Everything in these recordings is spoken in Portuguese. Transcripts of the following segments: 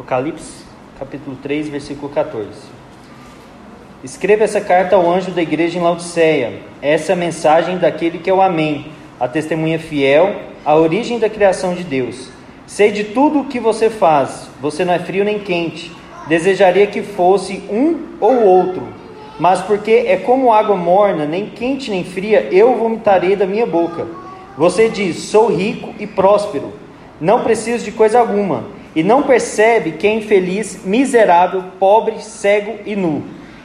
Apocalipse, capítulo 3, versículo 14. Escreva essa carta ao anjo da igreja em Laodiceia. Essa é a mensagem daquele que é o Amém, a testemunha fiel, a origem da criação de Deus. Sei de tudo o que você faz. Você não é frio nem quente. Desejaria que fosse um ou outro. Mas porque é como água morna, nem quente nem fria, eu vomitarei da minha boca. Você diz: Sou rico e próspero. Não preciso de coisa alguma e não percebe que é infeliz, miserável, pobre, cego e nu.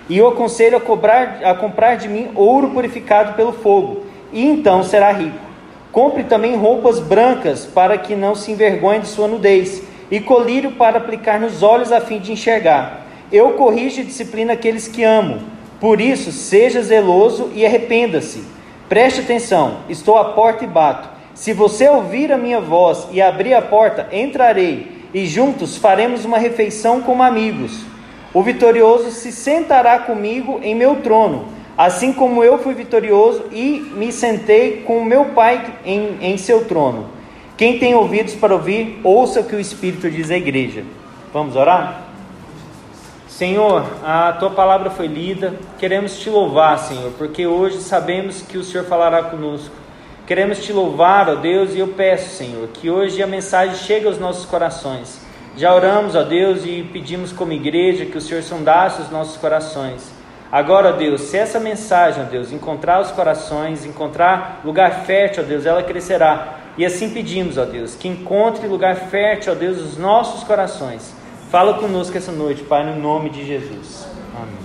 E eu aconselho a, cobrar, a comprar de mim ouro purificado pelo fogo, e então será rico. Compre também roupas brancas, para que não se envergonhe de sua nudez, e colírio para aplicar nos olhos a fim de enxergar. Eu corrijo e disciplino aqueles que amo. Por isso, seja zeloso e arrependa-se. Preste atenção, estou à porta e bato. Se você ouvir a minha voz e abrir a porta, entrarei e juntos faremos uma refeição como amigos. O vitorioso se sentará comigo em meu trono, assim como eu fui vitorioso e me sentei com meu Pai em, em seu trono. Quem tem ouvidos para ouvir, ouça o que o Espírito diz à igreja. Vamos orar? Senhor, a tua palavra foi lida, queremos te louvar, Senhor, porque hoje sabemos que o Senhor falará conosco. Queremos te louvar, ó Deus, e eu peço, Senhor, que hoje a mensagem chegue aos nossos corações. Já oramos, ó Deus, e pedimos como igreja que o Senhor sondasse os nossos corações. Agora, ó Deus, se essa mensagem, ó Deus, encontrar os corações, encontrar lugar fértil, ó Deus, ela crescerá. E assim pedimos, ó Deus, que encontre lugar fértil, ó Deus, os nossos corações. Fala conosco essa noite, Pai, no nome de Jesus. Amém.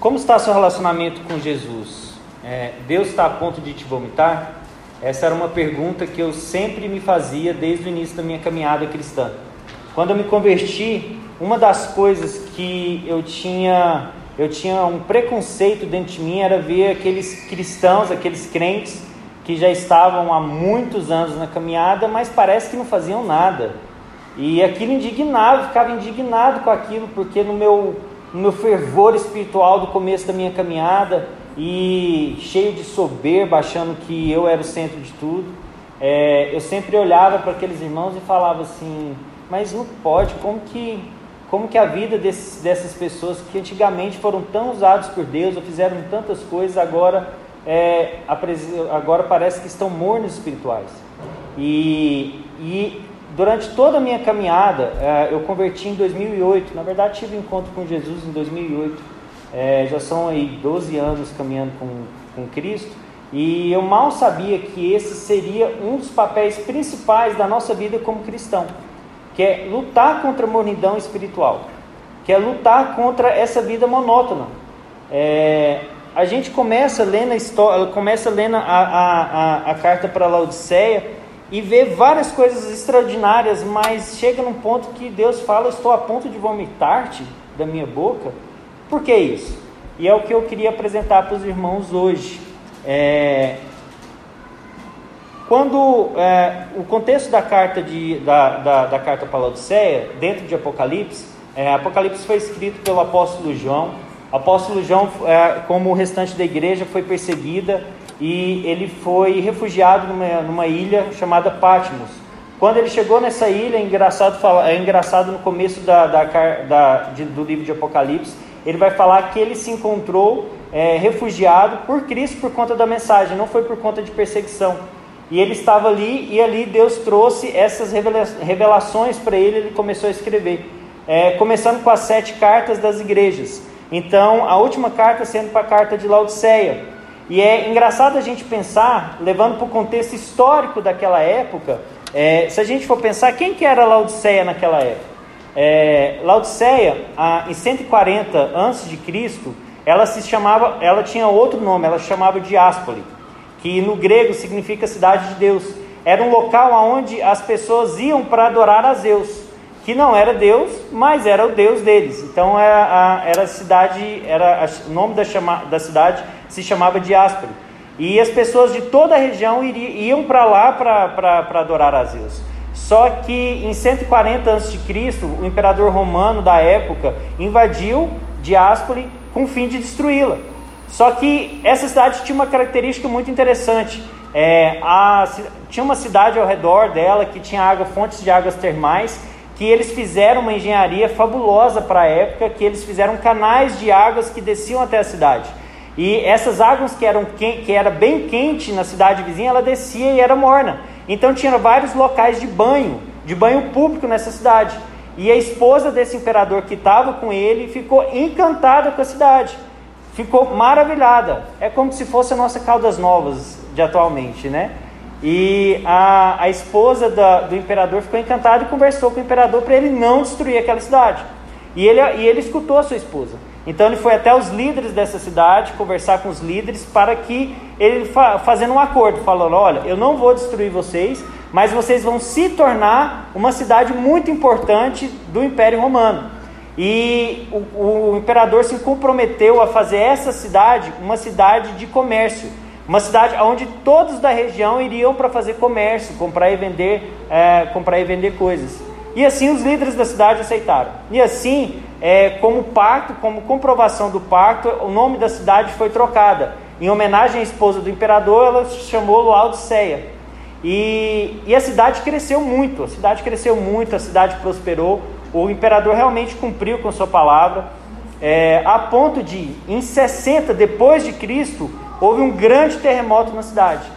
Como está seu relacionamento com Jesus? É, Deus está a ponto de te vomitar? Essa era uma pergunta que eu sempre me fazia desde o início da minha caminhada cristã. Quando eu me converti, uma das coisas que eu tinha, eu tinha um preconceito dentro de mim era ver aqueles cristãos, aqueles crentes que já estavam há muitos anos na caminhada, mas parece que não faziam nada. E aquilo indignava, ficava indignado com aquilo, porque no meu, no meu fervor espiritual do começo da minha caminhada, e cheio de soberba, achando que eu era o centro de tudo, é, eu sempre olhava para aqueles irmãos e falava assim: mas não pode, como que, como que a vida desses, dessas pessoas que antigamente foram tão usados por Deus, ou fizeram tantas coisas, agora, é, agora parece que estão mornos espirituais. E, e durante toda a minha caminhada, é, eu converti em 2008, na verdade tive um encontro com Jesus em 2008. É, já são aí 12 anos caminhando com, com Cristo, e eu mal sabia que esse seria um dos papéis principais da nossa vida como cristão, que é lutar contra a mornidão espiritual, que é lutar contra essa vida monótona. É, a gente começa lendo a história, começa lendo a, a, a, a carta para Laodiceia e vê várias coisas extraordinárias, mas chega num ponto que Deus fala: Estou a ponto de vomitar-te da minha boca. Por que isso? E é o que eu queria apresentar para os irmãos hoje. É, quando é, o contexto da carta de, da, da, da carta Laodiceia, dentro de Apocalipse, é, Apocalipse foi escrito pelo apóstolo João. Apóstolo João, é, como o restante da igreja, foi perseguida e ele foi refugiado numa, numa ilha chamada Patmos. Quando ele chegou nessa ilha, é engraçado, é engraçado no começo da, da, da de, do livro de Apocalipse, ele vai falar que ele se encontrou é, refugiado por Cristo por conta da mensagem, não foi por conta de perseguição. E ele estava ali e ali Deus trouxe essas revelações para ele, ele começou a escrever. É, começando com as sete cartas das igrejas. Então, a última carta sendo para a carta de Laodiceia. E é engraçado a gente pensar, levando para o contexto histórico daquela época, é, se a gente for pensar, quem que era Laodiceia naquela época? É, Laodiceia, em 140 a.C., ela se chamava, ela tinha outro nome, ela se chamava Diáspoli, que no grego significa cidade de Deus. Era um local onde as pessoas iam para adorar a Zeus, que não era Deus, mas era o Deus deles. Então era a, era a cidade, era a, o nome da, chama, da cidade se chamava Diáspoli. E as pessoas de toda a região iriam, iam para lá para adorar a Zeus. Só que em 140 a.C., o imperador romano da época invadiu Diáspoli com o fim de destruí-la. Só que essa cidade tinha uma característica muito interessante, É, a, tinha uma cidade ao redor dela que tinha água, fontes de águas termais, que eles fizeram uma engenharia fabulosa para a época, que eles fizeram canais de águas que desciam até a cidade. E essas águas que eram que era bem quente na cidade vizinha, ela descia e era morna. Então tinha vários locais de banho, de banho público nessa cidade. E a esposa desse imperador que estava com ele ficou encantada com a cidade. Ficou maravilhada. É como se fosse a nossa Caldas Novas de atualmente, né? E a, a esposa da, do imperador ficou encantada e conversou com o imperador para ele não destruir aquela cidade. E ele, e ele escutou a sua esposa. Então ele foi até os líderes dessa cidade conversar com os líderes para que ele fazendo um acordo, falando: olha, eu não vou destruir vocês, mas vocês vão se tornar uma cidade muito importante do Império Romano. E o, o imperador se comprometeu a fazer essa cidade uma cidade de comércio, uma cidade onde todos da região iriam para fazer comércio, comprar e vender, é, comprar e vender coisas. E assim os líderes da cidade aceitaram. E assim é, como pacto, como comprovação do pacto, o nome da cidade foi trocada. Em homenagem à esposa do imperador, ela se chamou Laodiceia. E, e a cidade cresceu muito, a cidade cresceu muito, a cidade prosperou. O imperador realmente cumpriu com sua palavra, é, a ponto de, em 60 depois de Cristo, houve um grande terremoto na cidade.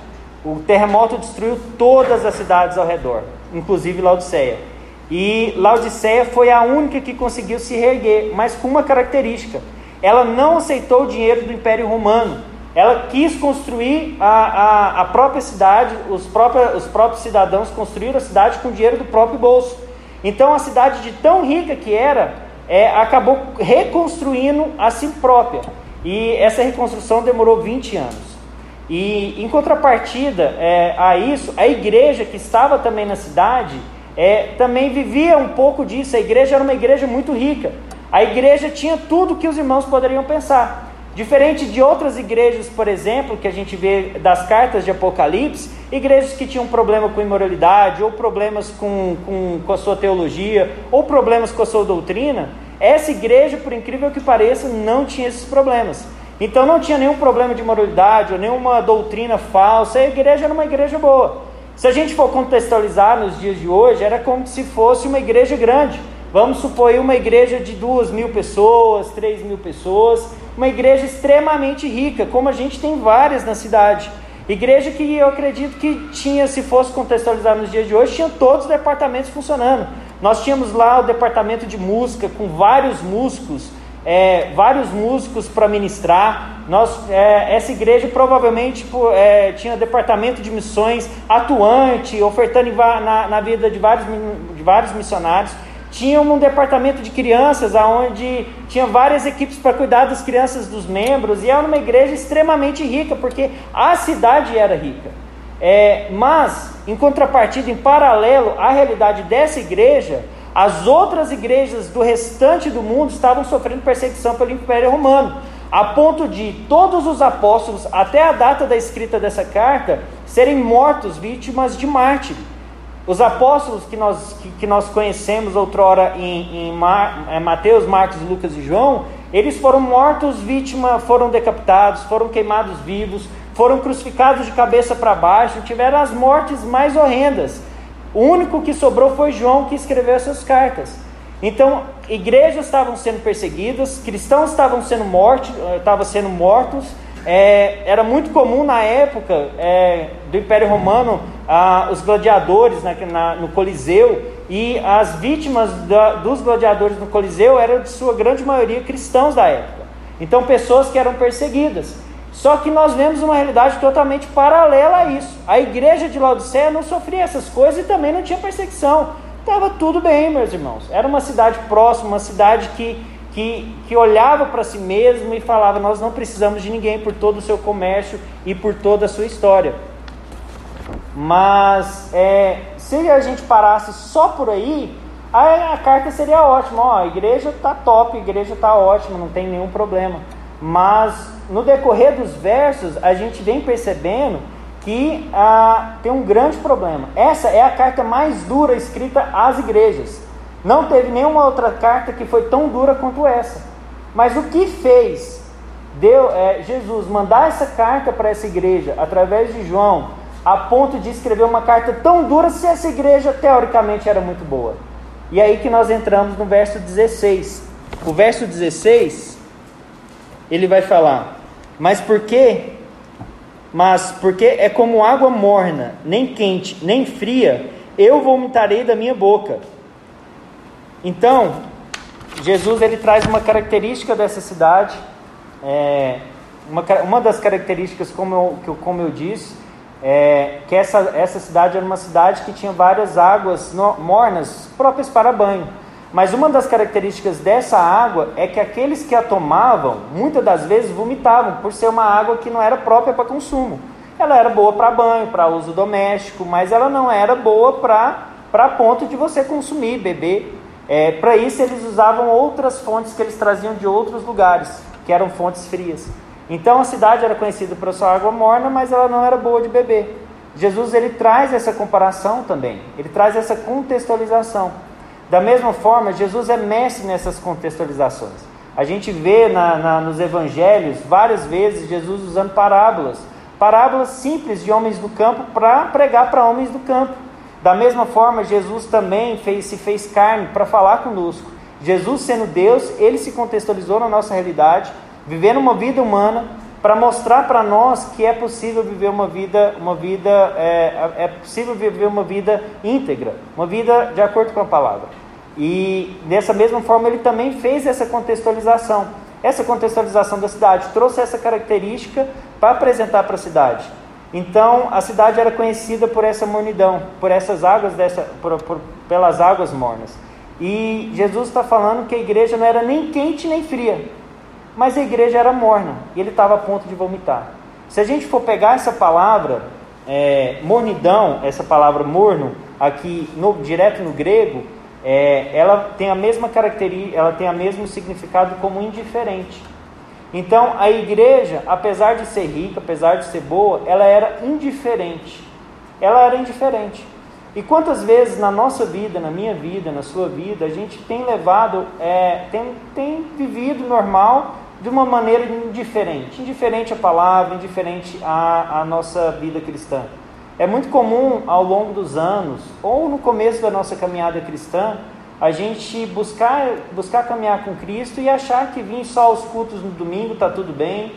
O terremoto destruiu todas as cidades ao redor, inclusive Laodiceia. E Laodiceia foi a única que conseguiu se reerguer, mas com uma característica: ela não aceitou o dinheiro do Império Romano. Ela quis construir a, a, a própria cidade, os, próprios, os próprios cidadãos construíram a cidade com dinheiro do próprio bolso. Então a cidade, de tão rica que era, é, acabou reconstruindo a si própria. E essa reconstrução demorou 20 anos. E em contrapartida é, a isso, a igreja que estava também na cidade é, também vivia um pouco disso. A igreja era uma igreja muito rica. A igreja tinha tudo que os irmãos poderiam pensar. Diferente de outras igrejas, por exemplo, que a gente vê das cartas de Apocalipse, igrejas que tinham problema com imoralidade, ou problemas com, com, com a sua teologia, ou problemas com a sua doutrina, essa igreja, por incrível que pareça, não tinha esses problemas. Então não tinha nenhum problema de moralidade ou nenhuma doutrina falsa, a igreja era uma igreja boa. Se a gente for contextualizar nos dias de hoje, era como se fosse uma igreja grande. Vamos supor uma igreja de duas mil pessoas, três mil pessoas, uma igreja extremamente rica, como a gente tem várias na cidade. Igreja que eu acredito que tinha, se fosse contextualizar nos dias de hoje, tinha todos os departamentos funcionando. Nós tínhamos lá o departamento de música com vários músicos, é, vários músicos para ministrar. Nós, é, essa igreja provavelmente é, tinha departamento de missões atuante, ofertando na, na vida de vários, de vários missionários. Tinha um departamento de crianças, onde tinha várias equipes para cuidar das crianças dos membros, e era uma igreja extremamente rica, porque a cidade era rica. É, mas, em contrapartida, em paralelo à realidade dessa igreja, as outras igrejas do restante do mundo estavam sofrendo perseguição pelo Império Romano, a ponto de todos os apóstolos, até a data da escrita dessa carta, serem mortos, vítimas de mártir. Os apóstolos que nós, que, que nós conhecemos outrora em, em Mar, é, Mateus, Marcos, Lucas e João, eles foram mortos, vítimas, foram decapitados, foram queimados vivos, foram crucificados de cabeça para baixo, tiveram as mortes mais horrendas. O único que sobrou foi João que escreveu essas cartas. Então, igrejas estavam sendo perseguidas, cristãos estavam sendo mortos, eh, estavam sendo mortos. É, era muito comum na época é, do Império Romano os gladiadores na, na, no Coliseu e as vítimas da, dos gladiadores no Coliseu eram de sua grande maioria cristãos da época. Então, pessoas que eram perseguidas. Só que nós vemos uma realidade totalmente paralela a isso. A igreja de Laodiceia não sofria essas coisas e também não tinha perseguição. Estava tudo bem, meus irmãos. Era uma cidade próxima, uma cidade que, que, que olhava para si mesmo e falava: Nós não precisamos de ninguém por todo o seu comércio e por toda a sua história. Mas é, se a gente parasse só por aí, a, a carta seria ótima. Ó, a igreja está top, a igreja está ótima, não tem nenhum problema. Mas no decorrer dos versos, a gente vem percebendo que ah, tem um grande problema. Essa é a carta mais dura escrita às igrejas. Não teve nenhuma outra carta que foi tão dura quanto essa. Mas o que fez deu, é, Jesus mandar essa carta para essa igreja através de João, a ponto de escrever uma carta tão dura se essa igreja teoricamente era muito boa? E aí que nós entramos no verso 16. O verso 16, ele vai falar: "Mas por que? Mas porque é como água morna, nem quente, nem fria, eu vomitarei da minha boca." Então, Jesus ele traz uma característica dessa cidade, é, uma, uma das características, como eu, como eu disse, é, que essa, essa cidade era uma cidade que tinha várias águas no, mornas próprias para banho. Mas uma das características dessa água é que aqueles que a tomavam, muitas das vezes vomitavam, por ser uma água que não era própria para consumo. Ela era boa para banho, para uso doméstico, mas ela não era boa para ponto de você consumir, beber. É, para isso eles usavam outras fontes que eles traziam de outros lugares, que eram fontes frias. Então a cidade era conhecida por sua água morna, mas ela não era boa de beber. Jesus ele traz essa comparação também, ele traz essa contextualização. Da mesma forma, Jesus é mestre nessas contextualizações. A gente vê na, na, nos evangelhos várias vezes Jesus usando parábolas, parábolas simples de homens do campo para pregar para homens do campo. Da mesma forma, Jesus também fez, se fez carne para falar conosco. Jesus, sendo Deus, ele se contextualizou na nossa realidade, vivendo uma vida humana, para mostrar para nós que é possível viver uma vida, uma vida é, é possível viver uma vida íntegra, uma vida de acordo com a palavra. E dessa mesma forma ele também fez essa contextualização, essa contextualização da cidade, trouxe essa característica para apresentar para a cidade. Então a cidade era conhecida por essa mornidão, por essas águas dessa, por, por, pelas águas mornas. E Jesus está falando que a igreja não era nem quente nem fria, mas a igreja era morna e ele estava a ponto de vomitar. Se a gente for pegar essa palavra é, mornidão, essa palavra morno, aqui no, direto no grego, é, ela tem a mesma característica, ela tem o mesmo significado como indiferente. Então, a igreja, apesar de ser rica, apesar de ser boa, ela era indiferente. Ela era indiferente. E quantas vezes na nossa vida, na minha vida, na sua vida, a gente tem levado, é, tem, tem vivido normal de uma maneira indiferente. Indiferente à palavra, indiferente à, à nossa vida cristã. É muito comum ao longo dos anos, ou no começo da nossa caminhada cristã, a gente buscar, buscar caminhar com Cristo e achar que vir só aos cultos no domingo está tudo bem,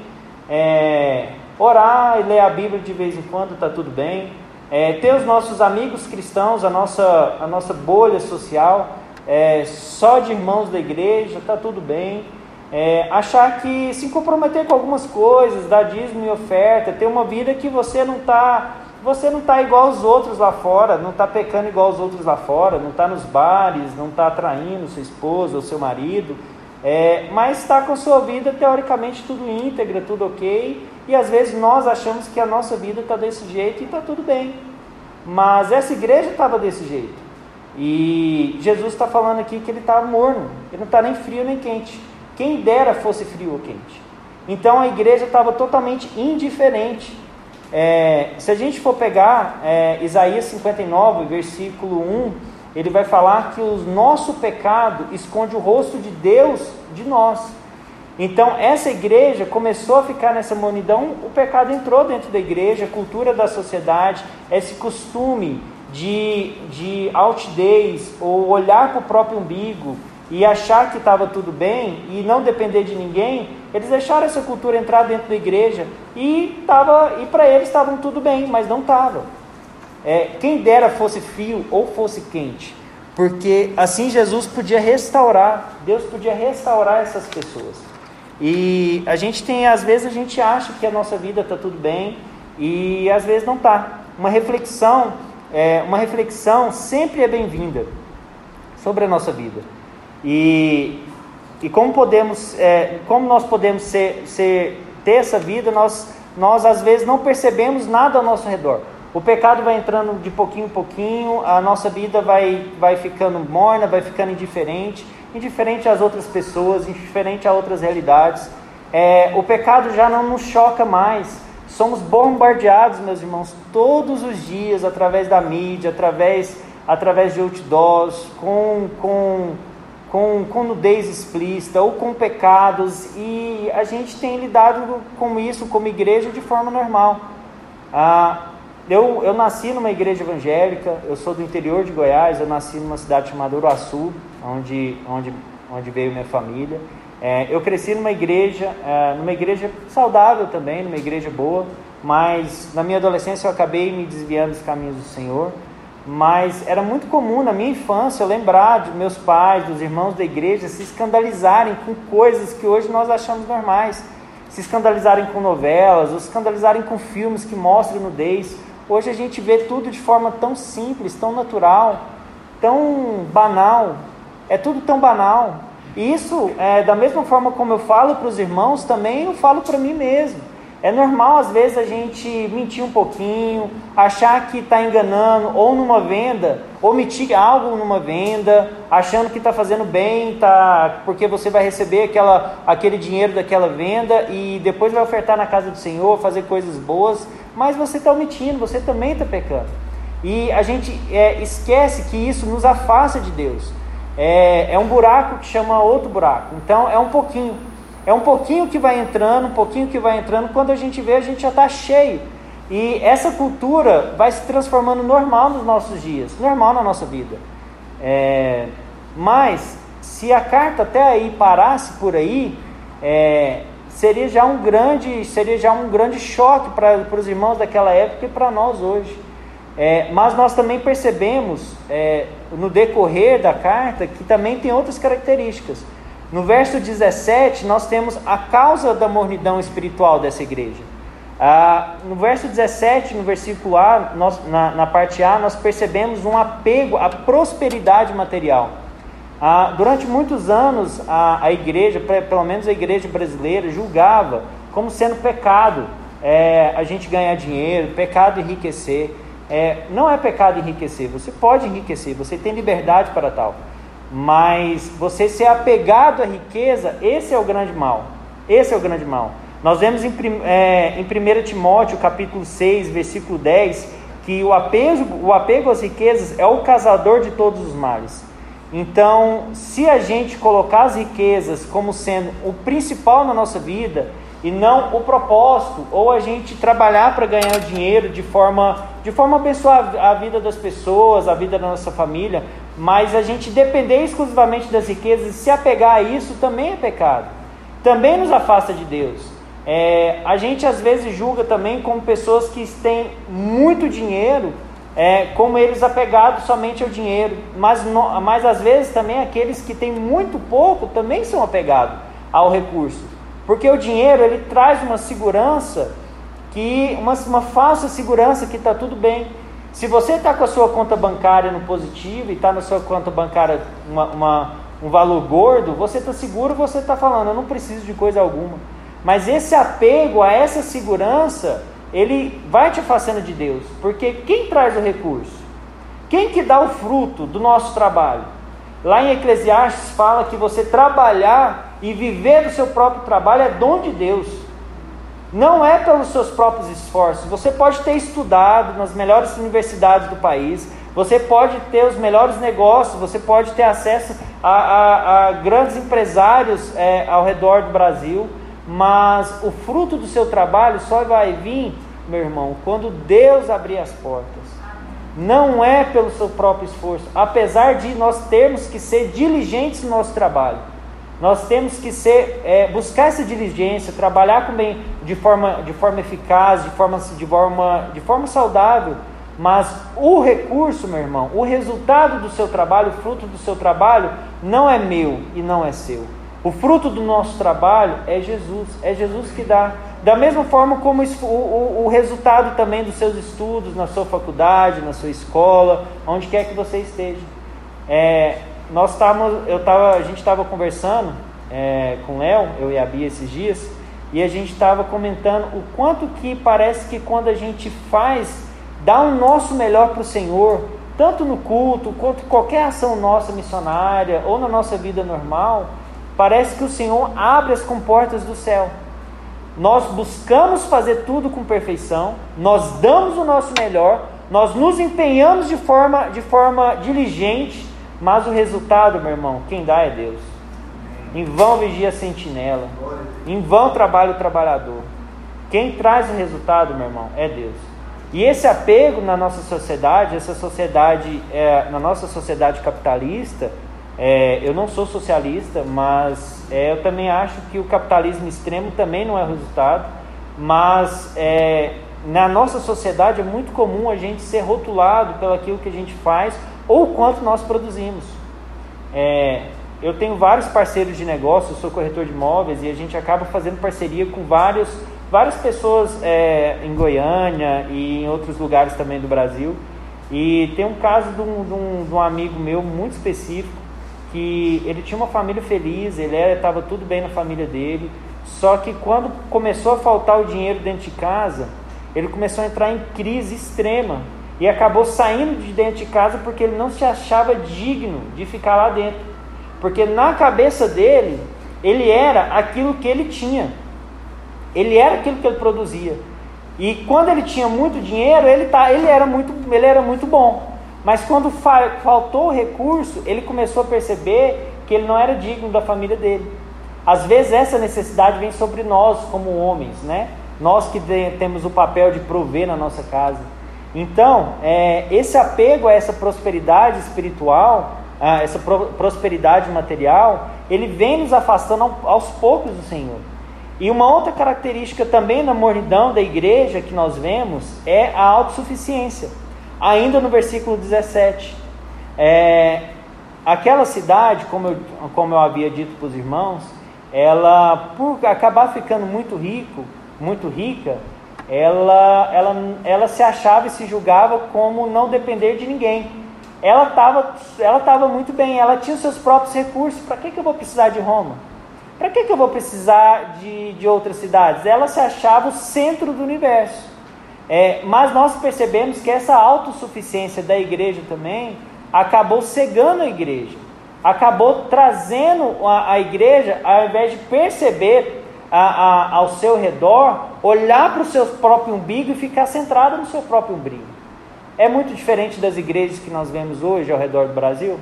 é, orar e ler a Bíblia de vez em quando está tudo bem, é, ter os nossos amigos cristãos, a nossa, a nossa bolha social, é, só de irmãos da igreja, está tudo bem. É, achar que se comprometer com algumas coisas, dar dízimo e oferta, ter uma vida que você não está você não está igual aos outros lá fora, não está pecando igual aos outros lá fora, não está nos bares, não está traindo sua esposa ou seu marido, é, mas está com sua vida teoricamente tudo íntegra, tudo ok, e às vezes nós achamos que a nossa vida está desse jeito e está tudo bem, mas essa igreja estava desse jeito, e Jesus está falando aqui que ele está morno, ele não está nem frio nem quente, quem dera fosse frio ou quente. Então a igreja estava totalmente indiferente é, se a gente for pegar é, Isaías 59, versículo 1, ele vai falar que o nosso pecado esconde o rosto de Deus de nós. Então, essa igreja começou a ficar nessa monidão, o pecado entrou dentro da igreja, a cultura da sociedade, esse costume de, de altidez ou olhar para o próprio umbigo, e achar que estava tudo bem e não depender de ninguém, eles deixaram essa cultura entrar dentro da igreja e, tava, e para eles estavam tudo bem, mas não estava. É, quem dera fosse frio ou fosse quente, porque assim Jesus podia restaurar, Deus podia restaurar essas pessoas. E a gente tem, às vezes a gente acha que a nossa vida está tudo bem e às vezes não está. Uma reflexão, é, uma reflexão sempre é bem-vinda sobre a nossa vida. E, e como podemos, é, como nós podemos ser, ser, ter essa vida, nós, nós às vezes não percebemos nada ao nosso redor. O pecado vai entrando de pouquinho em pouquinho, a nossa vida vai, vai ficando morna, vai ficando indiferente, indiferente às outras pessoas, indiferente a outras realidades. É, o pecado já não nos choca mais. Somos bombardeados, meus irmãos, todos os dias, através da mídia, através, através de outdoors, com, com com, com nudez explícita ou com pecados, e a gente tem lidado com isso como igreja de forma normal. Ah, eu, eu nasci numa igreja evangélica, eu sou do interior de Goiás, eu nasci numa cidade chamada Uruaçu, onde, onde, onde veio minha família. É, eu cresci numa igreja, é, numa igreja saudável também, numa igreja boa, mas na minha adolescência eu acabei me desviando dos caminhos do Senhor. Mas era muito comum na minha infância lembrar de meus pais, dos irmãos da igreja se escandalizarem com coisas que hoje nós achamos normais. Se escandalizarem com novelas, ou se escandalizarem com filmes que mostram nudez. Hoje a gente vê tudo de forma tão simples, tão natural, tão banal. É tudo tão banal. E isso, é, da mesma forma como eu falo para os irmãos, também eu falo para mim mesmo. É normal às vezes a gente mentir um pouquinho, achar que está enganando, ou numa venda, omitir algo numa venda, achando que está fazendo bem, tá, porque você vai receber aquela, aquele dinheiro daquela venda e depois vai ofertar na casa do Senhor, fazer coisas boas, mas você está omitindo, você também está pecando. E a gente é, esquece que isso nos afasta de Deus. É, é um buraco que chama outro buraco. Então é um pouquinho. É um pouquinho que vai entrando, um pouquinho que vai entrando. Quando a gente vê, a gente já está cheio. E essa cultura vai se transformando normal nos nossos dias, normal na nossa vida. É, mas se a carta até aí parasse por aí, é, seria já um grande, seria já um grande choque para os irmãos daquela época e para nós hoje. É, mas nós também percebemos é, no decorrer da carta que também tem outras características. No verso 17, nós temos a causa da mornidão espiritual dessa igreja. Ah, no verso 17, no versículo A, nós, na, na, parte A, nós percebemos um apego à prosperidade material. Ah, durante muitos anos, a, a igreja, pelo menos a igreja brasileira, julgava como sendo pecado é, a gente ganhar dinheiro, pecado enriquecer. É, não é pecado enriquecer, você pode enriquecer, você tem liberdade para tal. Mas você ser apegado à riqueza, esse é o grande mal. Esse é o grande mal. Nós vemos em, é, em 1 Timóteo, capítulo 6, versículo 10, que o apego, o apego às riquezas é o casador de todos os males. Então, se a gente colocar as riquezas como sendo o principal na nossa vida, e não o propósito, ou a gente trabalhar para ganhar dinheiro de forma, de forma a abençoar a vida das pessoas, a vida da nossa família, mas a gente depender exclusivamente das riquezas e se apegar a isso também é pecado, também nos afasta de Deus. É, a gente às vezes julga também como pessoas que têm muito dinheiro, é, como eles apegados somente ao dinheiro, mas, no, mas às vezes também aqueles que têm muito pouco também são apegados ao recurso. Porque o dinheiro ele traz uma segurança que uma, uma falsa segurança que está tudo bem. Se você está com a sua conta bancária no positivo e está na sua conta bancária uma, uma, um valor gordo, você está seguro, você está falando, eu não preciso de coisa alguma. Mas esse apego a essa segurança, ele vai te afastando de Deus. Porque quem traz o recurso? Quem que dá o fruto do nosso trabalho? Lá em Eclesiastes fala que você trabalhar e viver do seu próprio trabalho é dom de Deus. Não é pelos seus próprios esforços. Você pode ter estudado nas melhores universidades do país, você pode ter os melhores negócios, você pode ter acesso a, a, a grandes empresários é, ao redor do Brasil, mas o fruto do seu trabalho só vai vir, meu irmão, quando Deus abrir as portas. Não é pelo seu próprio esforço, apesar de nós termos que ser diligentes no nosso trabalho. Nós temos que ser, é, buscar essa diligência, trabalhar com bem, de, forma, de forma eficaz, de forma, de, forma, de forma saudável. Mas o recurso, meu irmão, o resultado do seu trabalho, o fruto do seu trabalho, não é meu e não é seu. O fruto do nosso trabalho é Jesus, é Jesus que dá. Da mesma forma como o, o, o resultado também dos seus estudos, na sua faculdade, na sua escola, onde quer que você esteja. É, nós estávamos, eu tava, a gente estava conversando é, com o Léo, eu e a Bia esses dias, e a gente estava comentando o quanto que parece que quando a gente faz, dá o nosso melhor para o Senhor, tanto no culto quanto qualquer ação nossa missionária ou na nossa vida normal, parece que o Senhor abre as comportas do céu. Nós buscamos fazer tudo com perfeição, nós damos o nosso melhor, nós nos empenhamos de forma, de forma diligente, mas o resultado, meu irmão, quem dá é Deus. Em vão vigia a sentinela. Em vão trabalha o trabalhador. Quem traz o resultado, meu irmão, é Deus. E esse apego na nossa sociedade, essa sociedade, é, na nossa sociedade capitalista, é, eu não sou socialista, mas é, eu também acho que o capitalismo extremo também não é resultado. Mas é, na nossa sociedade é muito comum a gente ser rotulado pelo aquilo que a gente faz ou quanto nós produzimos. Eu tenho vários parceiros de negócio, sou corretor de imóveis e a gente acaba fazendo parceria com vários, várias pessoas é, em Goiânia e em outros lugares também do Brasil. E tem um caso de um, de um, de um amigo meu muito específico que ele tinha uma família feliz, ele estava tudo bem na família dele, só que quando começou a faltar o dinheiro dentro de casa, ele começou a entrar em crise extrema e acabou saindo de dentro de casa porque ele não se achava digno de ficar lá dentro. Porque na cabeça dele, ele era aquilo que ele tinha. Ele era aquilo que ele produzia. E quando ele tinha muito dinheiro, ele, tá, ele, era, muito, ele era muito bom. Mas quando fa faltou o recurso, ele começou a perceber que ele não era digno da família dele. Às vezes essa necessidade vem sobre nós como homens, né? Nós que temos o papel de prover na nossa casa. Então, é, esse apego a essa prosperidade espiritual, essa pro, prosperidade material, ele vem nos afastando aos poucos do Senhor. E uma outra característica também na mornidão da igreja que nós vemos é a autossuficiência. Ainda no versículo 17. É, aquela cidade, como eu, como eu havia dito para os irmãos, ela, por acabar ficando muito rico, muito rica, ela, ela, ela se achava e se julgava como não depender de ninguém. Ela estava ela tava muito bem, ela tinha os seus próprios recursos. Para que, que eu vou precisar de Roma? Para que, que eu vou precisar de, de outras cidades? Ela se achava o centro do universo. É, mas nós percebemos que essa autossuficiência da igreja também acabou cegando a igreja, acabou trazendo a, a igreja, ao invés de perceber a, a, ao seu redor, olhar para o seu próprio umbigo e ficar centrado no seu próprio umbigo. É muito diferente das igrejas que nós vemos hoje ao redor do Brasil.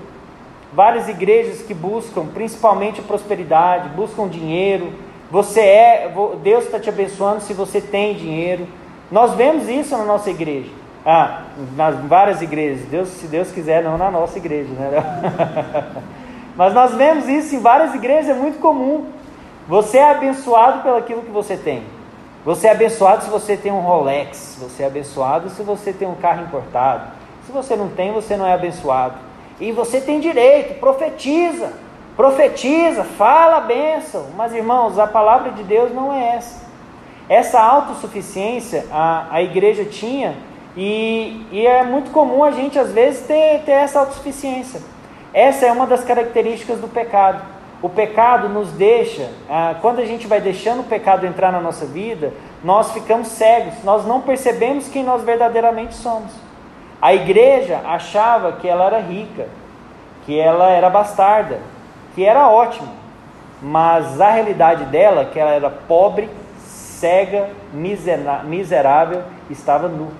Várias igrejas que buscam principalmente prosperidade, buscam dinheiro. Você é, Deus está te abençoando se você tem dinheiro. Nós vemos isso na nossa igreja. Ah, nas várias igrejas. Deus, se Deus quiser, não na nossa igreja, né? Mas nós vemos isso em várias igrejas, é muito comum. Você é abençoado pelo aquilo que você tem. Você é abençoado se você tem um Rolex. Você é abençoado se você tem um carro importado. Se você não tem, você não é abençoado. E você tem direito, profetiza, profetiza, fala a bênção. Mas irmãos, a palavra de Deus não é essa. Essa autossuficiência a, a igreja tinha, e, e é muito comum a gente às vezes ter, ter essa autossuficiência. Essa é uma das características do pecado. O pecado nos deixa, ah, quando a gente vai deixando o pecado entrar na nossa vida, nós ficamos cegos, nós não percebemos quem nós verdadeiramente somos. A igreja achava que ela era rica, que ela era bastarda, que era ótima, mas a realidade dela, que ela era pobre, cega, miserável, estava nu.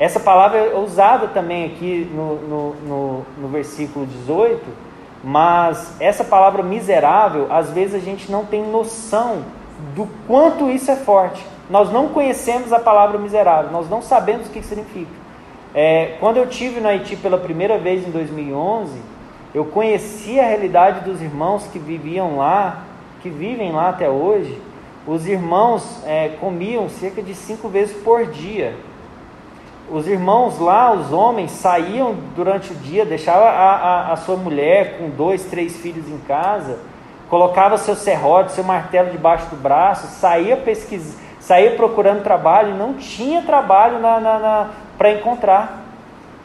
Essa palavra é usada também aqui no, no, no, no versículo 18 mas essa palavra miserável, às vezes a gente não tem noção do quanto isso é forte. Nós não conhecemos a palavra miserável, nós não sabemos o que significa. É, quando eu tive no Haiti pela primeira vez em 2011, eu conheci a realidade dos irmãos que viviam lá, que vivem lá até hoje. Os irmãos é, comiam cerca de cinco vezes por dia os irmãos lá, os homens, saíam durante o dia, deixava a, a, a sua mulher com dois, três filhos em casa, colocava seu serrote, seu martelo debaixo do braço, saía pesquisando, saía procurando trabalho, não tinha trabalho na, na, na para encontrar.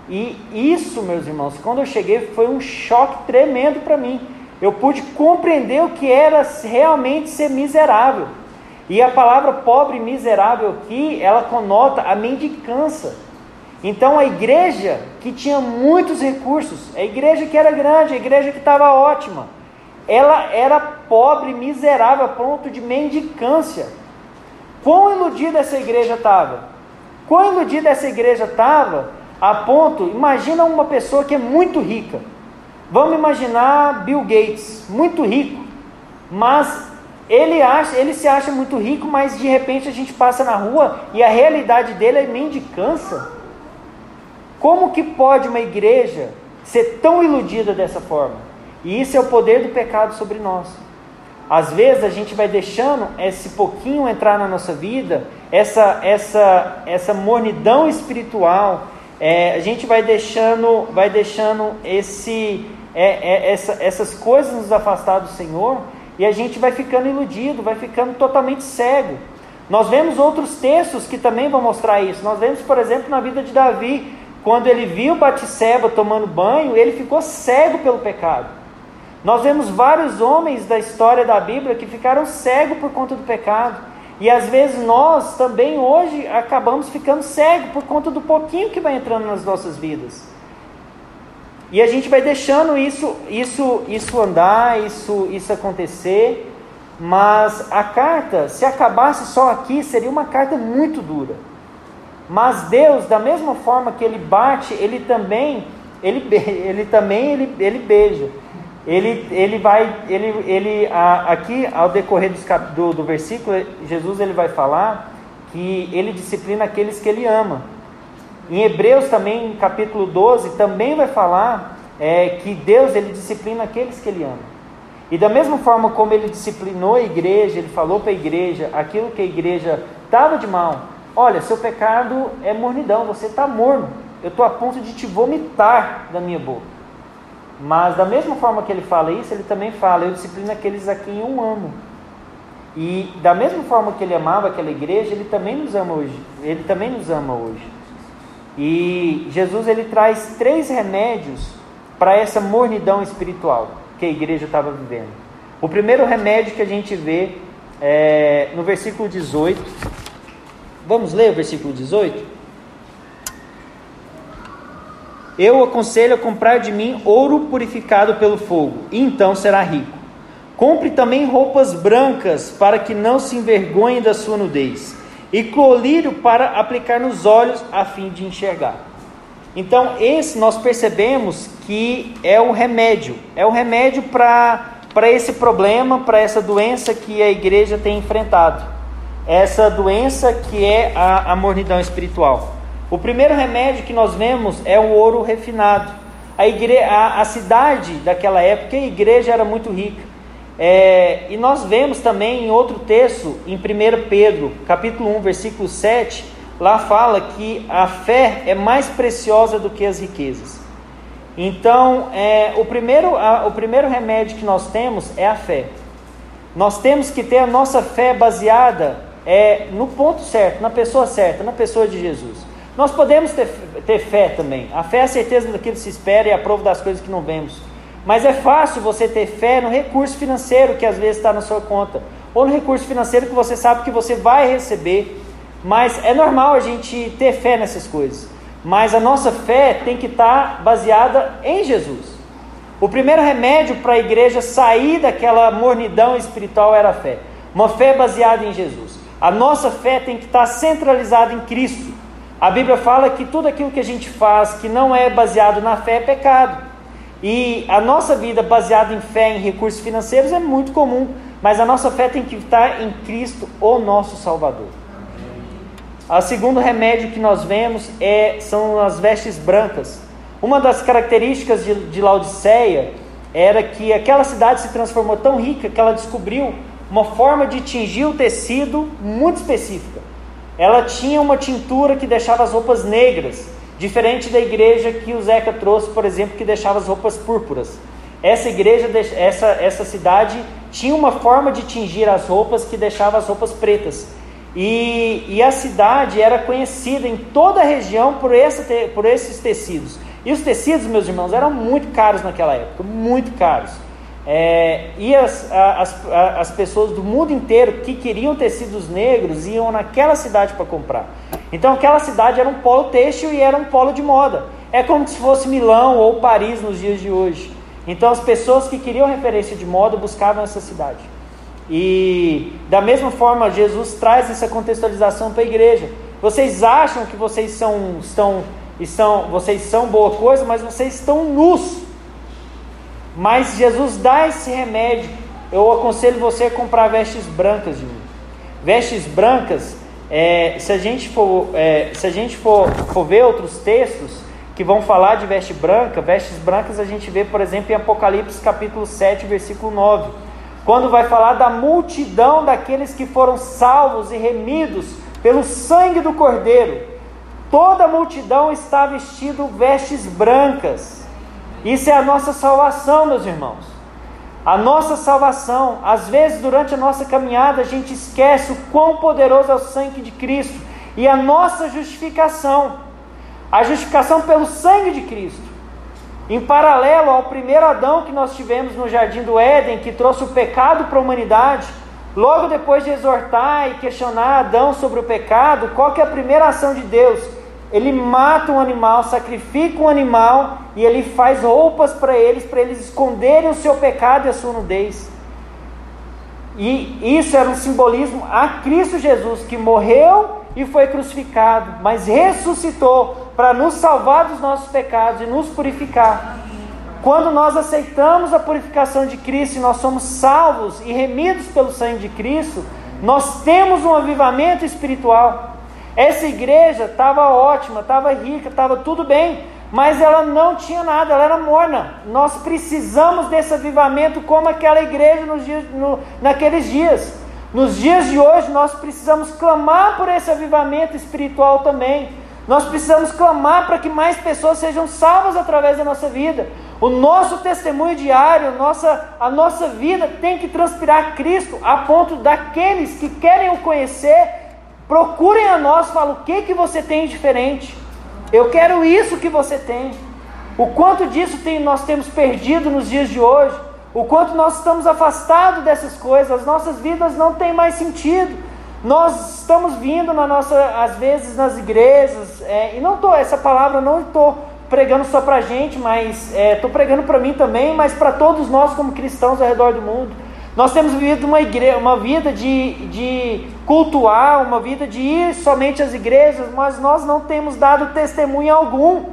E isso, meus irmãos, quando eu cheguei foi um choque tremendo para mim. Eu pude compreender o que era realmente ser miserável. E a palavra pobre e miserável aqui, ela conota a mendicância. Então a igreja que tinha muitos recursos, a igreja que era grande, a igreja que estava ótima, ela era pobre, miserável, a ponto de mendicância. Quão iludida essa igreja estava? Quão iludida essa igreja estava a ponto, imagina uma pessoa que é muito rica. Vamos imaginar Bill Gates, muito rico, mas Ele, acha, ele se acha muito rico, mas de repente a gente passa na rua e a realidade dele é mendicância. Como que pode uma igreja ser tão iludida dessa forma? E isso é o poder do pecado sobre nós. Às vezes a gente vai deixando esse pouquinho entrar na nossa vida, essa essa essa mornidão espiritual, é, a gente vai deixando vai deixando esse é, é, essa, essas coisas nos afastar do Senhor e a gente vai ficando iludido, vai ficando totalmente cego. Nós vemos outros textos que também vão mostrar isso. Nós vemos, por exemplo, na vida de Davi, quando ele viu Batseba tomando banho, ele ficou cego pelo pecado. Nós vemos vários homens da história da Bíblia que ficaram cegos por conta do pecado. E às vezes nós também hoje acabamos ficando cegos por conta do pouquinho que vai entrando nas nossas vidas. E a gente vai deixando isso, isso, isso andar, isso, isso acontecer. Mas a carta, se acabasse só aqui, seria uma carta muito dura. Mas Deus, da mesma forma que ele bate, ele também, ele, ele também ele, ele beija. Ele, ele vai, ele, ele aqui ao decorrer do, do versículo, Jesus ele vai falar que ele disciplina aqueles que ele ama. Em Hebreus também, capítulo 12, também vai falar é, que Deus ele disciplina aqueles que ele ama. E da mesma forma como ele disciplinou a igreja, ele falou para a igreja aquilo que a igreja estava de mal. Olha, seu pecado é mornidão, você está morno. Eu estou a ponto de te vomitar da minha boca. Mas da mesma forma que ele fala isso, ele também fala: Eu disciplino aqueles a quem eu amo. E da mesma forma que ele amava aquela igreja, ele também nos ama hoje. Ele também nos ama hoje. E Jesus ele traz três remédios para essa mornidão espiritual que a igreja estava vivendo. O primeiro remédio que a gente vê é no versículo 18. Vamos ler o versículo 18? Eu aconselho a comprar de mim ouro purificado pelo fogo, e então será rico. Compre também roupas brancas, para que não se envergonhe da sua nudez e colírio para aplicar nos olhos a fim de enxergar. Então, esse nós percebemos que é o remédio, é o remédio para esse problema, para essa doença que a igreja tem enfrentado, essa doença que é a, a mornidão espiritual. O primeiro remédio que nós vemos é o ouro refinado. A, igre... a, a cidade daquela época, a igreja era muito rica. É, e nós vemos também em outro texto, em 1 Pedro, capítulo 1, versículo 7, lá fala que a fé é mais preciosa do que as riquezas. Então, é, o, primeiro, a, o primeiro remédio que nós temos é a fé. Nós temos que ter a nossa fé baseada é, no ponto certo, na pessoa certa, na pessoa de Jesus. Nós podemos ter, ter fé também. A fé é a certeza daquilo que se espera e a prova das coisas que não vemos. Mas é fácil você ter fé no recurso financeiro que às vezes está na sua conta, ou no recurso financeiro que você sabe que você vai receber. Mas é normal a gente ter fé nessas coisas. Mas a nossa fé tem que estar tá baseada em Jesus. O primeiro remédio para a igreja sair daquela mornidão espiritual era a fé. Uma fé baseada em Jesus. A nossa fé tem que estar centralizada em Cristo. A Bíblia fala que tudo aquilo que a gente faz que não é baseado na fé é pecado. E a nossa vida baseada em fé em recursos financeiros é muito comum, mas a nossa fé tem que estar em Cristo, o nosso Salvador. O segundo remédio que nós vemos é, são as vestes brancas. Uma das características de, de Laodiceia era que aquela cidade se transformou tão rica que ela descobriu uma forma de tingir o tecido muito específica. Ela tinha uma tintura que deixava as roupas negras Diferente da igreja que o Zeca trouxe, por exemplo, que deixava as roupas púrpuras. Essa igreja, essa, essa cidade tinha uma forma de tingir as roupas que deixava as roupas pretas. E, e a cidade era conhecida em toda a região por, esse, por esses tecidos. E os tecidos, meus irmãos, eram muito caros naquela época, muito caros. É, e as, as, as pessoas do mundo inteiro que queriam tecidos negros iam naquela cidade para comprar. Então aquela cidade era um polo têxtil e era um polo de moda. É como se fosse Milão ou Paris nos dias de hoje. Então as pessoas que queriam referência de moda buscavam essa cidade. E da mesma forma Jesus traz essa contextualização para a igreja. Vocês acham que vocês são, estão, estão, vocês são boa coisa, mas vocês estão nus mas Jesus dá esse remédio eu aconselho você a comprar vestes brancas de mim. Vestes brancas, é, se a gente, for, é, se a gente for, for ver outros textos que vão falar de veste branca, vestes brancas a gente vê, por exemplo, em Apocalipse capítulo 7, versículo 9, quando vai falar da multidão daqueles que foram salvos e remidos pelo sangue do Cordeiro. Toda a multidão está vestido vestes brancas. Isso é a nossa salvação, meus irmãos a nossa salvação. Às vezes, durante a nossa caminhada, a gente esquece o quão poderoso é o sangue de Cristo e a nossa justificação. A justificação pelo sangue de Cristo. Em paralelo ao primeiro Adão que nós tivemos no jardim do Éden, que trouxe o pecado para a humanidade, logo depois de exortar e questionar Adão sobre o pecado, qual que é a primeira ação de Deus? Ele mata um animal, sacrifica um animal e ele faz roupas para eles, para eles esconderem o seu pecado e a sua nudez. E isso era um simbolismo a Cristo Jesus, que morreu e foi crucificado, mas ressuscitou para nos salvar dos nossos pecados e nos purificar. Quando nós aceitamos a purificação de Cristo e nós somos salvos e remidos pelo sangue de Cristo, nós temos um avivamento espiritual. Essa igreja estava ótima, estava rica, estava tudo bem, mas ela não tinha nada, ela era morna. Nós precisamos desse avivamento como aquela igreja nos dias, no, naqueles dias. Nos dias de hoje, nós precisamos clamar por esse avivamento espiritual também. Nós precisamos clamar para que mais pessoas sejam salvas através da nossa vida. O nosso testemunho diário, nossa, a nossa vida tem que transpirar Cristo a ponto daqueles que querem o conhecer Procurem a nós, falam o que que você tem diferente. Eu quero isso que você tem. O quanto disso tem, nós temos perdido nos dias de hoje. O quanto nós estamos afastados dessas coisas. As nossas vidas não têm mais sentido. Nós estamos vindo na nossa, às vezes nas igrejas, é, e não tô essa palavra não estou pregando só para gente, mas estou é, pregando para mim também, mas para todos nós como cristãos ao redor do mundo. Nós temos vivido uma, igreja, uma vida de, de cultuar, uma vida de ir somente às igrejas, mas nós não temos dado testemunho algum.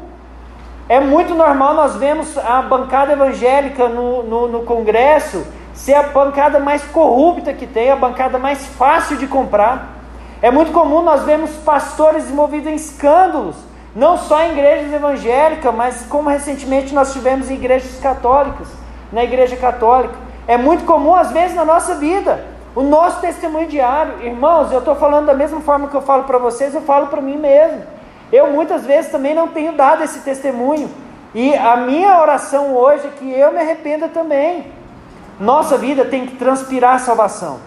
É muito normal nós vemos a bancada evangélica no, no, no Congresso ser a bancada mais corrupta que tem, a bancada mais fácil de comprar. É muito comum nós vemos pastores envolvidos em escândalos, não só em igrejas evangélicas, mas como recentemente nós tivemos em igrejas católicas, na igreja católica. É muito comum, às vezes, na nossa vida. O nosso testemunho diário, irmãos, eu estou falando da mesma forma que eu falo para vocês, eu falo para mim mesmo. Eu muitas vezes também não tenho dado esse testemunho. E a minha oração hoje é que eu me arrependa também. Nossa vida tem que transpirar salvação.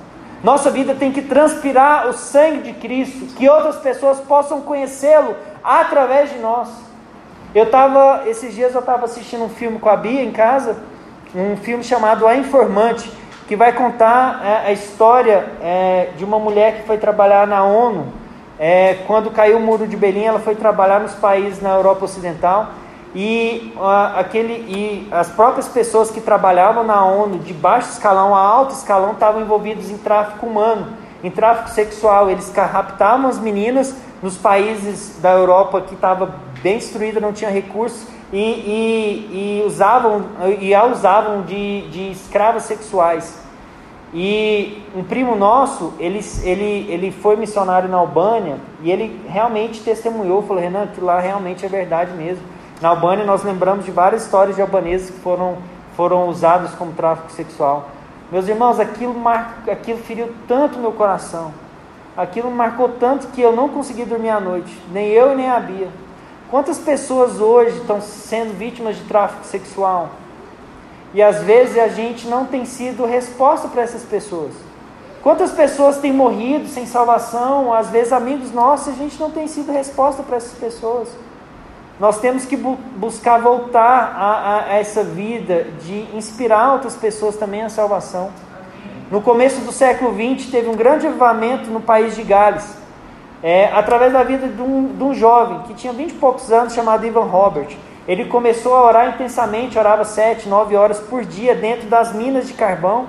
Nossa vida tem que transpirar o sangue de Cristo, que outras pessoas possam conhecê-lo através de nós. Eu estava, esses dias eu estava assistindo um filme com a Bia em casa, um filme chamado A Informante, que vai contar é, a história é, de uma mulher que foi trabalhar na ONU. É, quando caiu o muro de Berlim, ela foi trabalhar nos países na Europa Ocidental e, a, aquele, e as próprias pessoas que trabalhavam na ONU, de baixo escalão a alto escalão, estavam envolvidos em tráfico humano, em tráfico sexual. Eles raptavam as meninas nos países da Europa que estava bem destruída, não tinha recursos e, e, e usavam e a usavam de, de escravas sexuais. E um primo nosso, ele, ele, ele foi missionário na Albânia e ele realmente testemunhou, falou, Renan, que lá realmente é verdade mesmo. Na Albânia nós lembramos de várias histórias de albaneses que foram, foram usados como tráfico sexual. Meus irmãos, aquilo, mar, aquilo feriu tanto meu coração. Aquilo marcou tanto que eu não consegui dormir à noite, nem eu e nem a Bia. Quantas pessoas hoje estão sendo vítimas de tráfico sexual? E às vezes a gente não tem sido resposta para essas pessoas. Quantas pessoas têm morrido sem salvação? Às vezes amigos nossos, a gente não tem sido resposta para essas pessoas. Nós temos que bu buscar voltar a, a, a, essa vida de inspirar outras pessoas também à salvação. No começo do século XX teve um grande avivamento no país de Gales é, através da vida de um, de um jovem que tinha vinte e poucos anos, chamado Ivan Robert. Ele começou a orar intensamente, orava sete, nove horas por dia dentro das minas de carvão.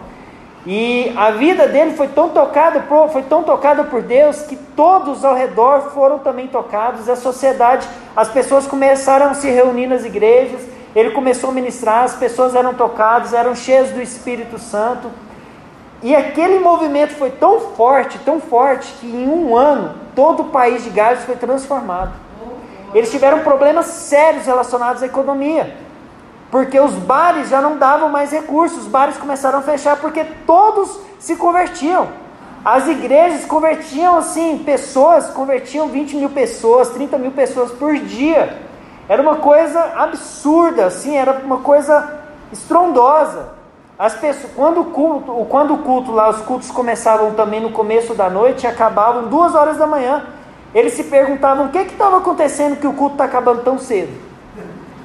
E a vida dele foi tão tocada por, foi tão tocada por Deus que todos ao redor foram também tocados. A sociedade, as pessoas começaram a se reunir nas igrejas. Ele começou a ministrar, as pessoas eram tocadas, eram cheias do Espírito Santo. E aquele movimento foi tão forte, tão forte, que em um ano todo o país de Gales foi transformado. Eles tiveram problemas sérios relacionados à economia, porque os bares já não davam mais recursos, os bares começaram a fechar porque todos se convertiam. As igrejas convertiam assim, pessoas, convertiam 20 mil pessoas, 30 mil pessoas por dia. Era uma coisa absurda, assim, era uma coisa estrondosa. As pessoas, quando o culto, quando o culto lá, os cultos começavam também no começo da noite e acabavam duas horas da manhã. Eles se perguntavam o que estava acontecendo que o culto está acabando tão cedo.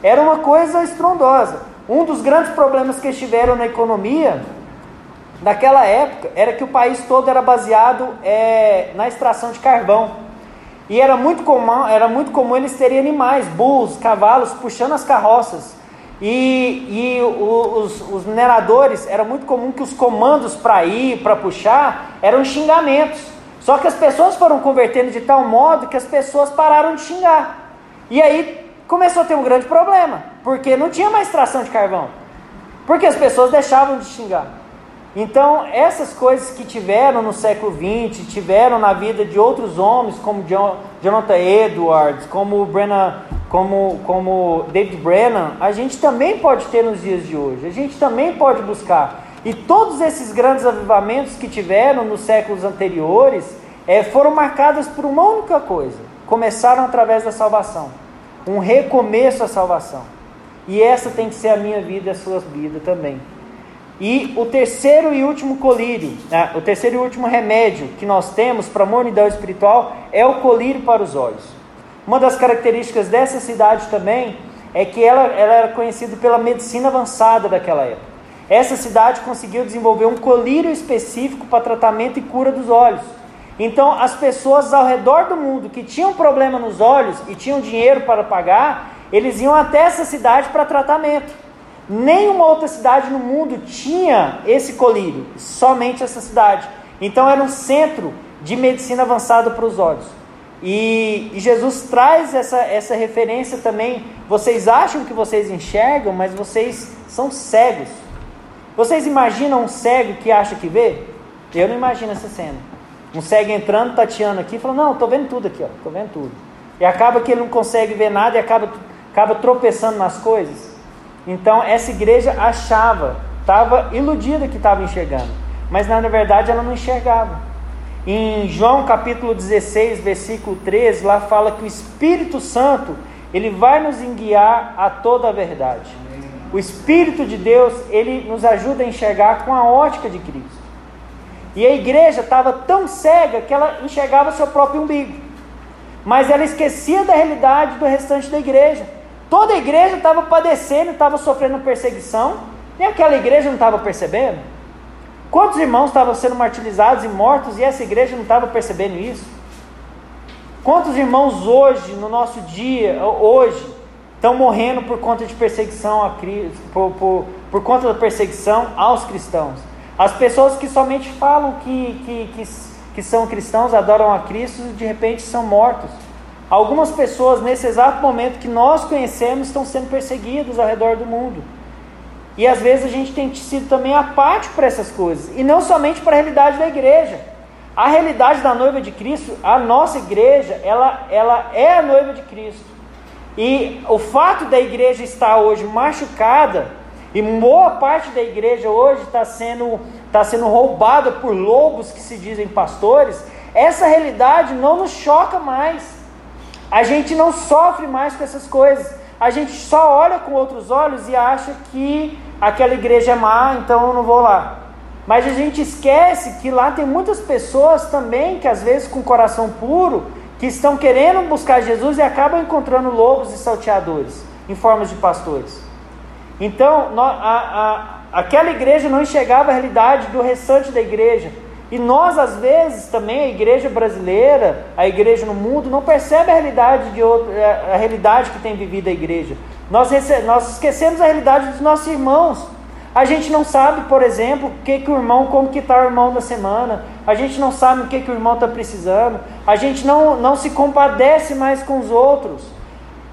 Era uma coisa estrondosa. Um dos grandes problemas que estiveram na economia naquela época era que o país todo era baseado é, na extração de carvão. E era muito comum, era muito comum eles terem animais, burros, cavalos, puxando as carroças. E, e os, os mineradores, era muito comum que os comandos para ir, para puxar, eram xingamentos. Só que as pessoas foram convertendo de tal modo que as pessoas pararam de xingar. E aí começou a ter um grande problema, porque não tinha mais tração de carvão. Porque as pessoas deixavam de xingar. Então, essas coisas que tiveram no século XX, tiveram na vida de outros homens, como John, Jonathan Edwards, como, Brennan, como, como David Brennan, a gente também pode ter nos dias de hoje, a gente também pode buscar. E todos esses grandes avivamentos que tiveram nos séculos anteriores é, foram marcados por uma única coisa: começaram através da salvação um recomeço à salvação. E essa tem que ser a minha vida e a sua vida também. E o terceiro e último colírio, né, o terceiro e último remédio que nós temos para a mornidão espiritual é o colírio para os olhos. Uma das características dessa cidade também é que ela, ela era conhecida pela medicina avançada daquela época. Essa cidade conseguiu desenvolver um colírio específico para tratamento e cura dos olhos. Então, as pessoas ao redor do mundo que tinham problema nos olhos e tinham dinheiro para pagar, eles iam até essa cidade para tratamento. Nenhuma outra cidade no mundo tinha esse colírio, somente essa cidade. Então era um centro de medicina avançada para os olhos. E, e, Jesus traz essa, essa referência também. Vocês acham que vocês enxergam, mas vocês são cegos. Vocês imaginam um cego que acha que vê? Eu não imagino essa cena. Um cego entrando, tateando aqui, falando: Não, estou vendo tudo aqui, estou vendo tudo. E acaba que ele não consegue ver nada e acaba, acaba tropeçando nas coisas. Então essa igreja achava, estava iludida que estava enxergando, mas na verdade ela não enxergava. Em João capítulo 16, versículo 13, lá fala que o Espírito Santo, ele vai nos guiar a toda a verdade. O Espírito de Deus, ele nos ajuda a enxergar com a ótica de Cristo. E a igreja estava tão cega que ela enxergava seu próprio umbigo. Mas ela esquecia da realidade do restante da igreja. Toda a igreja estava padecendo, estava sofrendo perseguição, e aquela igreja não estava percebendo? Quantos irmãos estavam sendo martirizados e mortos e essa igreja não estava percebendo isso? Quantos irmãos hoje, no nosso dia, hoje, estão morrendo por conta de perseguição a Cristo, por, por, por conta da perseguição aos cristãos? As pessoas que somente falam que, que, que, que são cristãos, adoram a Cristo, de repente são mortos. Algumas pessoas, nesse exato momento que nós conhecemos, estão sendo perseguidas ao redor do mundo. E às vezes a gente tem sido também apático para essas coisas. E não somente para a realidade da igreja. A realidade da noiva de Cristo, a nossa igreja, ela, ela é a noiva de Cristo. E o fato da igreja estar hoje machucada, e boa parte da igreja hoje está sendo, está sendo roubada por lobos que se dizem pastores, essa realidade não nos choca mais. A gente não sofre mais com essas coisas. A gente só olha com outros olhos e acha que aquela igreja é má, então eu não vou lá. Mas a gente esquece que lá tem muitas pessoas também que às vezes com coração puro, que estão querendo buscar Jesus e acabam encontrando lobos e salteadores em formas de pastores. Então, a, a, aquela igreja não enxergava a realidade do restante da igreja. E nós, às vezes, também, a igreja brasileira, a igreja no mundo, não percebe a realidade, de outra, é, a realidade que tem vivido a igreja. Nós, nós esquecemos a realidade dos nossos irmãos. A gente não sabe, por exemplo, o que, que o irmão, como que está o irmão da semana. A gente não sabe o que, que o irmão está precisando. A gente não, não se compadece mais com os outros.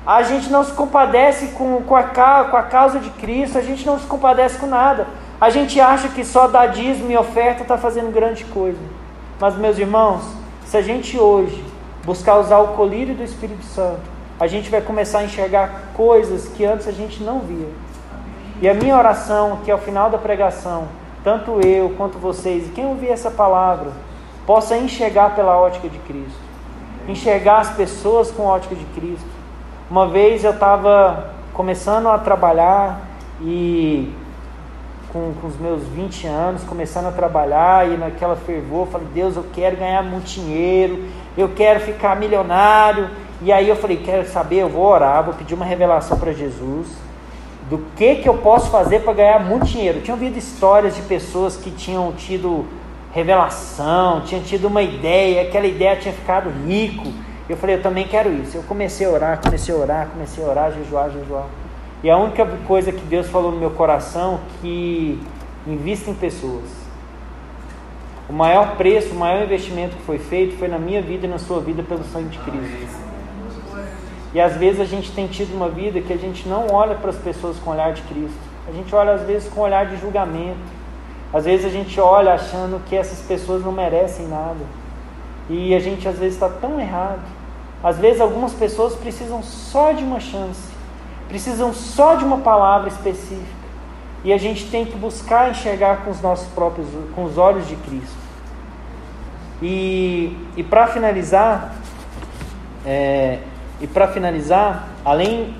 A gente não se compadece com, com, a, com a causa de Cristo, a gente não se compadece com nada. A gente acha que só dar dízimo e oferta está fazendo grande coisa. Mas, meus irmãos, se a gente hoje buscar usar o colírio do Espírito Santo, a gente vai começar a enxergar coisas que antes a gente não via. E a minha oração, que ao final da pregação, tanto eu quanto vocês, e quem ouvir essa palavra, possa enxergar pela ótica de Cristo, enxergar as pessoas com a ótica de Cristo. Uma vez eu estava começando a trabalhar e com, com os meus 20 anos, começando a trabalhar e naquela fervor, falei, Deus, eu quero ganhar muito dinheiro, eu quero ficar milionário. E aí eu falei, quero saber, eu vou orar, vou pedir uma revelação para Jesus do que, que eu posso fazer para ganhar muito dinheiro. Eu tinha ouvido histórias de pessoas que tinham tido revelação, tinham tido uma ideia, aquela ideia tinha ficado rico. Eu falei, eu também quero isso. Eu comecei a orar, comecei a orar, comecei a orar, jejuar, jejuar. E a única coisa que Deus falou no meu coração que invista em pessoas. O maior preço, o maior investimento que foi feito foi na minha vida e na sua vida pelo sangue de Cristo. E às vezes a gente tem tido uma vida que a gente não olha para as pessoas com o olhar de Cristo. A gente olha às vezes com o olhar de julgamento. Às vezes a gente olha achando que essas pessoas não merecem nada. E a gente às vezes está tão errado. Às vezes algumas pessoas precisam só de uma chance, precisam só de uma palavra específica. E a gente tem que buscar enxergar com os nossos próprios, com os olhos de Cristo. E, e para finalizar, é, e para finalizar, além,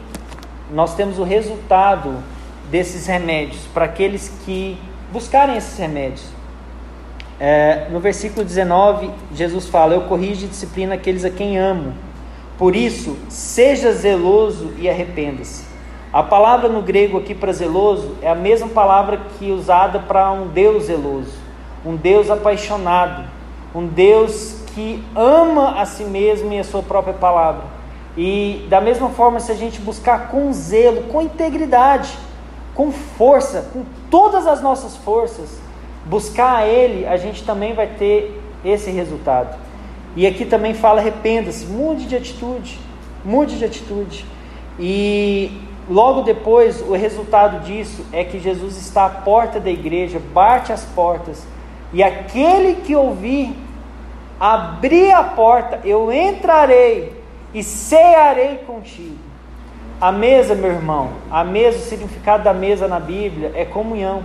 nós temos o resultado desses remédios para aqueles que buscarem esses remédios. É, no versículo 19, Jesus fala: Eu corrijo e disciplino aqueles a quem amo. Por isso, seja zeloso e arrependa-se. A palavra no grego aqui para zeloso é a mesma palavra que usada para um Deus zeloso, um Deus apaixonado, um Deus que ama a si mesmo e a sua própria palavra. E da mesma forma, se a gente buscar com zelo, com integridade, com força, com todas as nossas forças, buscar a Ele, a gente também vai ter esse resultado. E aqui também fala: arrependa-se, mude de atitude, mude de atitude. E logo depois, o resultado disso é que Jesus está à porta da igreja, bate as portas, e aquele que ouvir, abrir a porta, eu entrarei e cearei contigo. A mesa, meu irmão, a mesa, o significado da mesa na Bíblia é comunhão.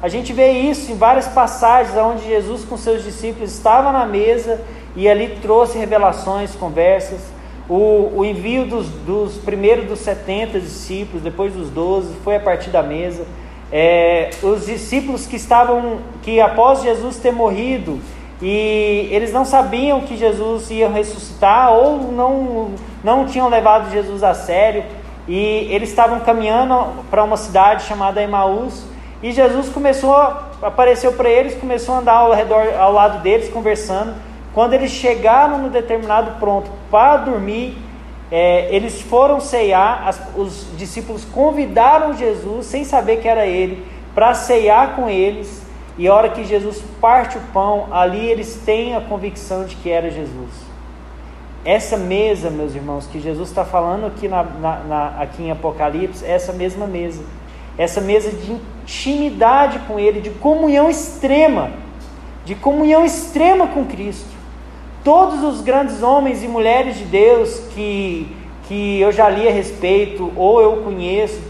A gente vê isso em várias passagens onde Jesus com seus discípulos estava na mesa e ali trouxe revelações, conversas. O, o envio dos, dos primeiros dos 70 discípulos, depois dos 12, foi a partir da mesa. É, os discípulos que estavam, que após Jesus ter morrido, e eles não sabiam que Jesus ia ressuscitar ou não, não tinham levado Jesus a sério e eles estavam caminhando para uma cidade chamada Emaús e Jesus começou apareceu para eles começou a andar ao redor ao lado deles conversando quando eles chegaram no determinado ponto para dormir é, eles foram ceiar as, os discípulos convidaram Jesus sem saber que era ele para ceiar com eles e a hora que Jesus parte o pão, ali eles têm a convicção de que era Jesus. Essa mesa, meus irmãos, que Jesus está falando aqui, na, na, na, aqui em Apocalipse, é essa mesma mesa. Essa mesa de intimidade com Ele, de comunhão extrema, de comunhão extrema com Cristo. Todos os grandes homens e mulheres de Deus que, que eu já li a respeito, ou eu conheço,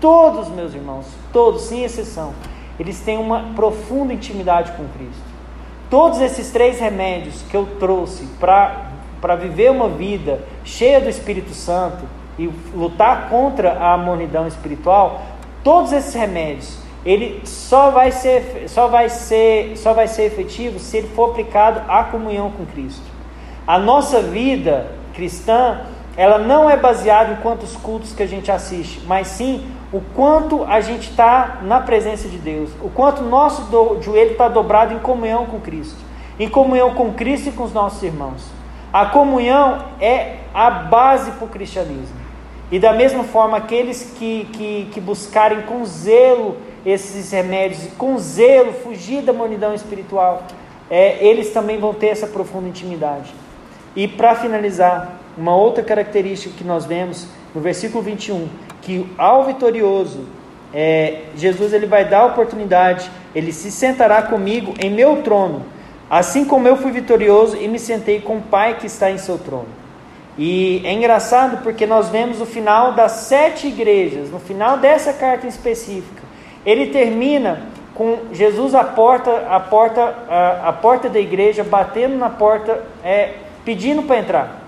todos, meus irmãos, todos, sem exceção, eles têm uma profunda intimidade com Cristo. Todos esses três remédios que eu trouxe para viver uma vida cheia do Espírito Santo e lutar contra a mornidão espiritual, todos esses remédios, ele só vai ser, só vai ser, só vai ser efetivo se ele for aplicado à comunhão com Cristo. A nossa vida cristã, ela não é baseada em quantos cultos que a gente assiste, mas sim o quanto a gente está na presença de Deus, o quanto nosso do, joelho está dobrado em comunhão com Cristo, em comunhão com Cristo e com os nossos irmãos. A comunhão é a base para o cristianismo. E da mesma forma, aqueles que, que, que buscarem com zelo esses remédios, com zelo fugir da monidão espiritual, é, eles também vão ter essa profunda intimidade. E para finalizar, uma outra característica que nós vemos no versículo 21, que ao vitorioso, é, Jesus ele vai dar a oportunidade, ele se sentará comigo em meu trono, assim como eu fui vitorioso e me sentei com o Pai que está em seu trono. E é engraçado porque nós vemos o final das sete igrejas, no final dessa carta em específica, ele termina com Jesus à porta, a porta, a, a porta da igreja, batendo na porta, é, pedindo para entrar.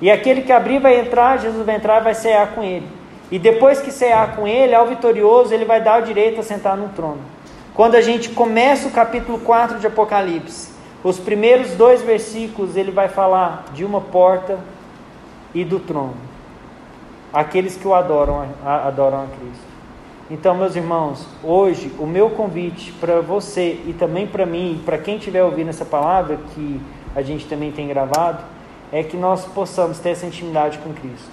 E aquele que abrir vai entrar, Jesus vai entrar e vai cear com ele. E depois que cear com ele, ao vitorioso, ele vai dar o direito a sentar no trono. Quando a gente começa o capítulo 4 de Apocalipse, os primeiros dois versículos ele vai falar de uma porta e do trono. Aqueles que o adoram, adoram a Cristo. Então, meus irmãos, hoje o meu convite para você e também para mim, para quem estiver ouvindo essa palavra que a gente também tem gravado, é que nós possamos ter essa intimidade com Cristo.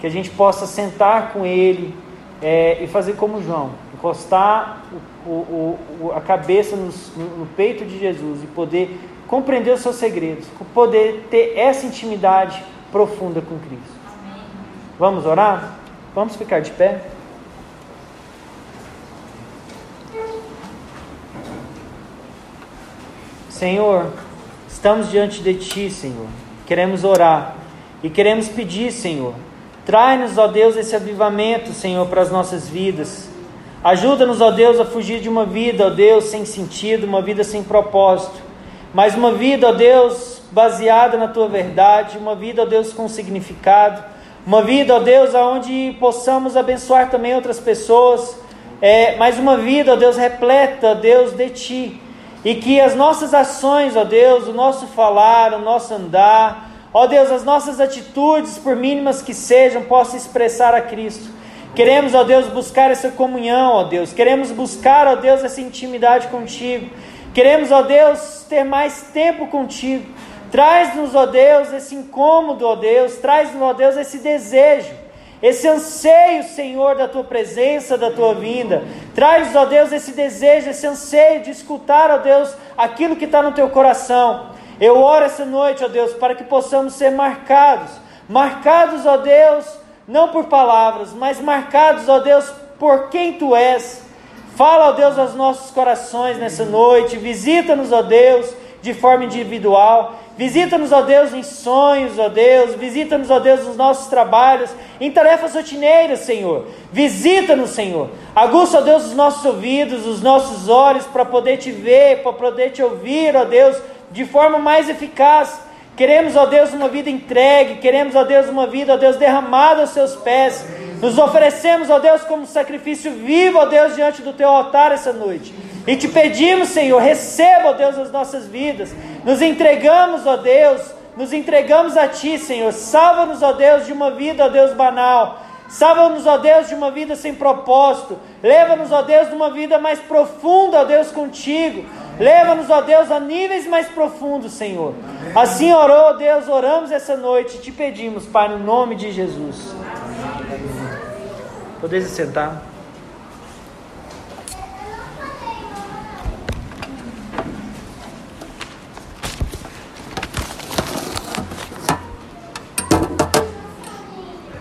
Que a gente possa sentar com Ele é, e fazer como João, encostar o, o, o, a cabeça no, no peito de Jesus e poder compreender os seus segredos, poder ter essa intimidade profunda com Cristo. Vamos orar? Vamos ficar de pé? Senhor, estamos diante de Ti, Senhor. Queremos orar e queremos pedir, Senhor. Trai-nos, ó Deus, esse avivamento, Senhor, para as nossas vidas. Ajuda-nos, ó Deus, a fugir de uma vida, ó Deus, sem sentido, uma vida sem propósito. Mas uma vida, ó Deus, baseada na Tua verdade, uma vida, ó Deus, com significado. Uma vida, ó Deus, aonde possamos abençoar também outras pessoas. É, mas uma vida, ó Deus, repleta, ó Deus, de Ti e que as nossas ações, ó Deus, o nosso falar, o nosso andar, ó Deus, as nossas atitudes, por mínimas que sejam, possam expressar a Cristo. Queremos, ó Deus, buscar essa comunhão, ó Deus. Queremos buscar, ó Deus, essa intimidade contigo. Queremos, ó Deus, ter mais tempo contigo. Traz-nos, ó Deus, esse incômodo, ó Deus. Traz-nos, ó Deus, esse desejo esse anseio, Senhor, da tua presença, da tua vinda. Traz, ó Deus, esse desejo, esse anseio de escutar, ó Deus, aquilo que está no teu coração. Eu oro essa noite, ó Deus, para que possamos ser marcados. Marcados, ó Deus, não por palavras, mas marcados, ó Deus, por quem tu és. Fala, ó Deus, aos nossos corações nessa noite. Visita-nos, ó Deus, de forma individual. Visita-nos, ó Deus, em sonhos, ó Deus. Visita-nos, ó Deus, nos nossos trabalhos, em tarefas rotineiras, Senhor. Visita-nos, Senhor. Aguça, ó Deus, os nossos ouvidos, os nossos olhos, para poder te ver, para poder te ouvir, ó Deus, de forma mais eficaz. Queremos, ó Deus, uma vida entregue. Queremos, ó Deus, uma vida, ó Deus, derramada aos seus pés. Nos oferecemos, ó Deus, como sacrifício vivo, ó Deus, diante do teu altar essa noite. E te pedimos, Senhor, receba, ó Deus, as nossas vidas. Nos entregamos, ó Deus, nos entregamos a Ti, Senhor. Salva-nos, ó Deus, de uma vida, ó Deus, banal. Salva-nos, ó Deus, de uma vida sem propósito. Leva-nos, ó Deus, de uma vida mais profunda, ó Deus, contigo. Leva-nos, ó Deus, a níveis mais profundos, Senhor. Assim orou, Deus, oramos essa noite e te pedimos, Pai, no nome de Jesus. Podeis sentar.